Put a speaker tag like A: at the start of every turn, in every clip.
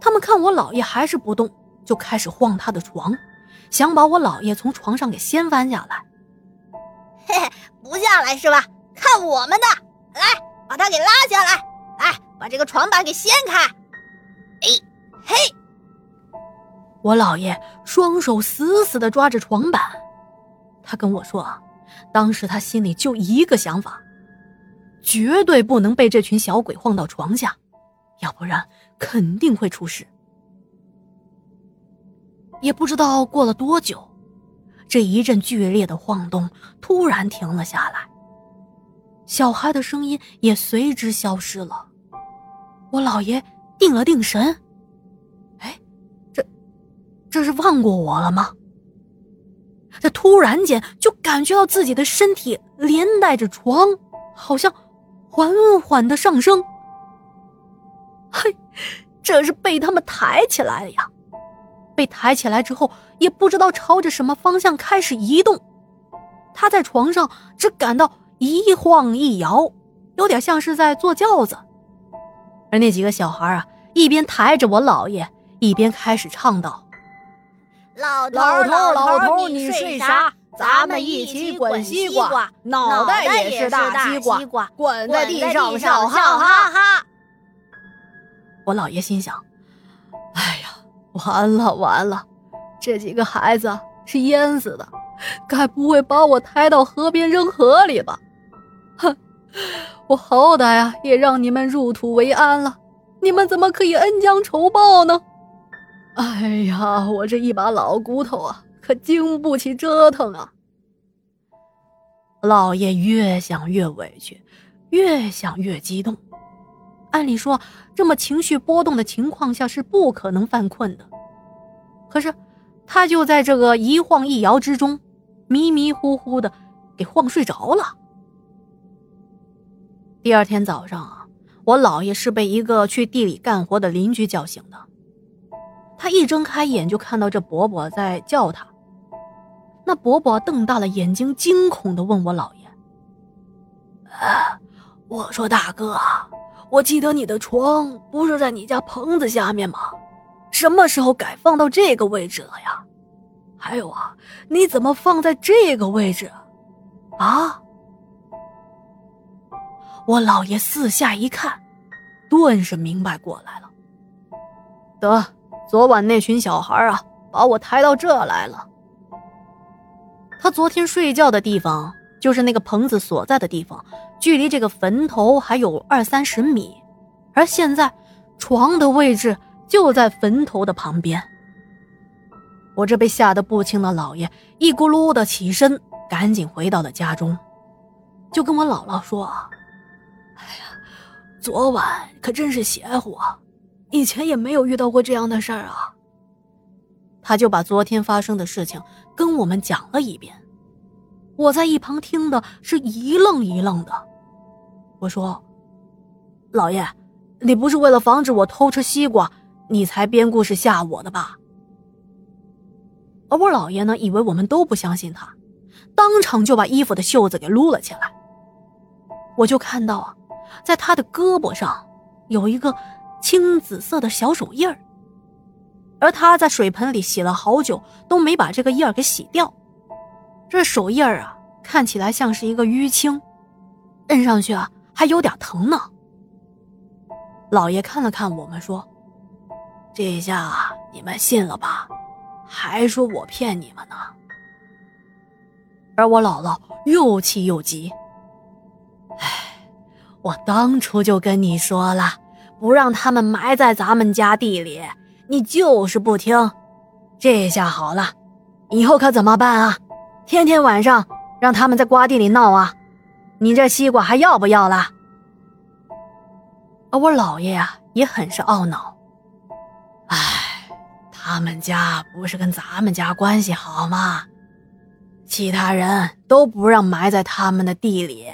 A: 他们看我姥爷还是不动，就开始晃他的床，想把我姥爷从床上给掀翻下来。
B: 嘿嘿，不下来是吧？看我们的，来把他给拉下来，来把这个床板给掀开。哎，嘿！
A: 我姥爷双手死死的抓着床板，他跟我说啊，当时他心里就一个想法，绝对不能被这群小鬼晃到床下，要不然肯定会出事。也不知道过了多久，这一阵剧烈的晃动突然停了下来，小孩的声音也随之消失了。我姥爷定了定神，哎，这这是忘过我了吗？这突然间就感觉到自己的身体连带着床，好像缓缓的上升。嘿，这是被他们抬起来了呀！被抬起来之后，也不知道朝着什么方向开始移动。他在床上只感到一晃一摇，有点像是在坐轿子。而那几个小孩啊，一边抬着我姥爷，一边开始唱道：“
B: 老头老头头，你睡啥？咱们一起滚西瓜，脑袋也是大西瓜，滚在地上笑哈哈哈。”
A: 我姥爷心想：“哎呀，完了完了，这几个孩子是淹死的，该不会把我抬到河边扔河里吧？哼，我好歹呀也让你们入土为安了，你们怎么可以恩将仇报呢？哎呀，我这一把老骨头啊，可经不起折腾啊！”老爷越想越委屈，越想越激动。按理说，这么情绪波动的情况下是不可能犯困的。可是，他就在这个一晃一摇之中，迷迷糊糊的给晃睡着了。第二天早上啊，我姥爷是被一个去地里干活的邻居叫醒的。他一睁开眼就看到这伯伯在叫他。那伯伯瞪大了眼睛，惊恐的问我姥爷：“啊，我说大哥。”我记得你的床不是在你家棚子下面吗？什么时候改放到这个位置了呀？还有啊，你怎么放在这个位置？啊！我老爷四下一看，顿时明白过来了。得，昨晚那群小孩啊，把我抬到这来了。他昨天睡觉的地方。就是那个棚子所在的地方，距离这个坟头还有二三十米，而现在床的位置就在坟头的旁边。我这被吓得不轻的老爷一咕噜的起身，赶紧回到了家中，就跟我姥姥说：“哎呀，昨晚可真是邪乎啊，以前也没有遇到过这样的事儿啊。”他就把昨天发生的事情跟我们讲了一遍。我在一旁听的是一愣一愣的，我说：“老爷，你不是为了防止我偷吃西瓜，你才编故事吓我的吧？”而我姥爷呢，以为我们都不相信他，当场就把衣服的袖子给撸了起来。我就看到啊，在他的胳膊上有一个青紫色的小手印儿，而他在水盆里洗了好久都没把这个印儿给洗掉。这手印儿啊，看起来像是一个淤青，摁上去啊还有点疼呢。老爷看了看我们，说：“这下你们信了吧？还说我骗你们呢。”而我姥姥又气又急：“哎，我当初就跟你说了，不让他们埋在咱们家地里，你就是不听。这下好了，以后可怎么办啊？”天天晚上让他们在瓜地里闹啊！你这西瓜还要不要了？而我姥爷呀也很是懊恼。哎，他们家不是跟咱们家关系好吗？其他人都不让埋在他们的地里，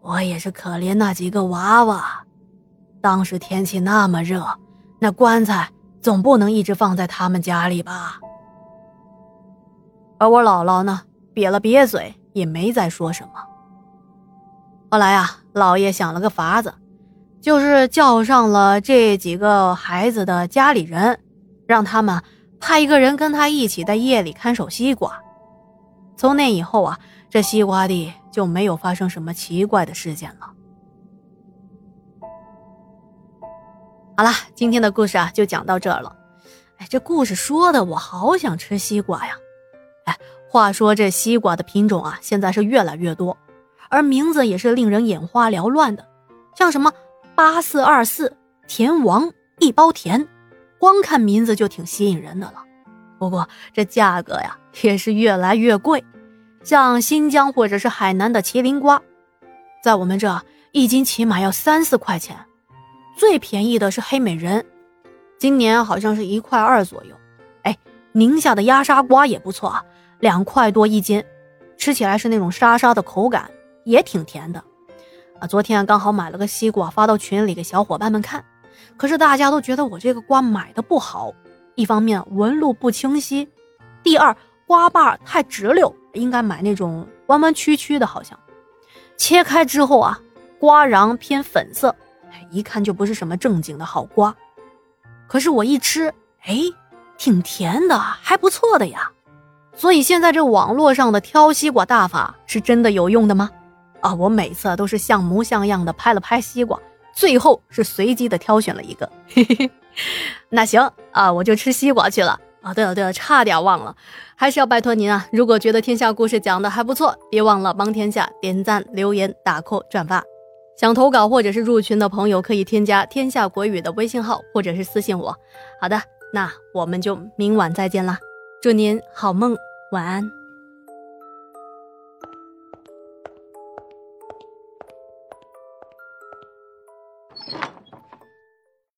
A: 我也是可怜那几个娃娃。当时天气那么热，那棺材总不能一直放在他们家里吧？而我姥姥呢，瘪了瘪嘴，也没再说什么。后来啊，老爷想了个法子，就是叫上了这几个孩子的家里人，让他们派一个人跟他一起在夜里看守西瓜。从那以后啊，这西瓜地就没有发生什么奇怪的事件了。好了，今天的故事啊就讲到这儿了。哎，这故事说的我好想吃西瓜呀！哎，话说这西瓜的品种啊，现在是越来越多，而名字也是令人眼花缭乱的，像什么。八四二四甜王一包甜，光看名字就挺吸引人的了。不过这价格呀也是越来越贵，像新疆或者是海南的麒麟瓜，在我们这一斤起码要三四块钱。最便宜的是黑美人，今年好像是一块二左右。哎，宁夏的压沙瓜也不错啊，两块多一斤，吃起来是那种沙沙的口感，也挺甜的。啊，昨天刚好买了个西瓜，发到群里给小伙伴们看。可是大家都觉得我这个瓜买的不好，一方面纹路不清晰，第二瓜把太直溜，应该买那种弯弯曲曲的。好像切开之后啊，瓜瓤偏粉色，一看就不是什么正经的好瓜。可是我一吃，哎，挺甜的，还不错的呀。所以现在这网络上的挑西瓜大法是真的有用的吗？啊，我每次都是像模像样的拍了拍西瓜，最后是随机的挑选了一个。嘿嘿嘿，那行啊，我就吃西瓜去了。啊，对了对了，差点忘了，还是要拜托您啊，如果觉得天下故事讲的还不错，别忘了帮天下点赞、留言、打 call、转发。想投稿或者是入群的朋友，可以添加天下国语的微信号，或者是私信我。好的，那我们就明晚再见啦，祝您好梦，晚安。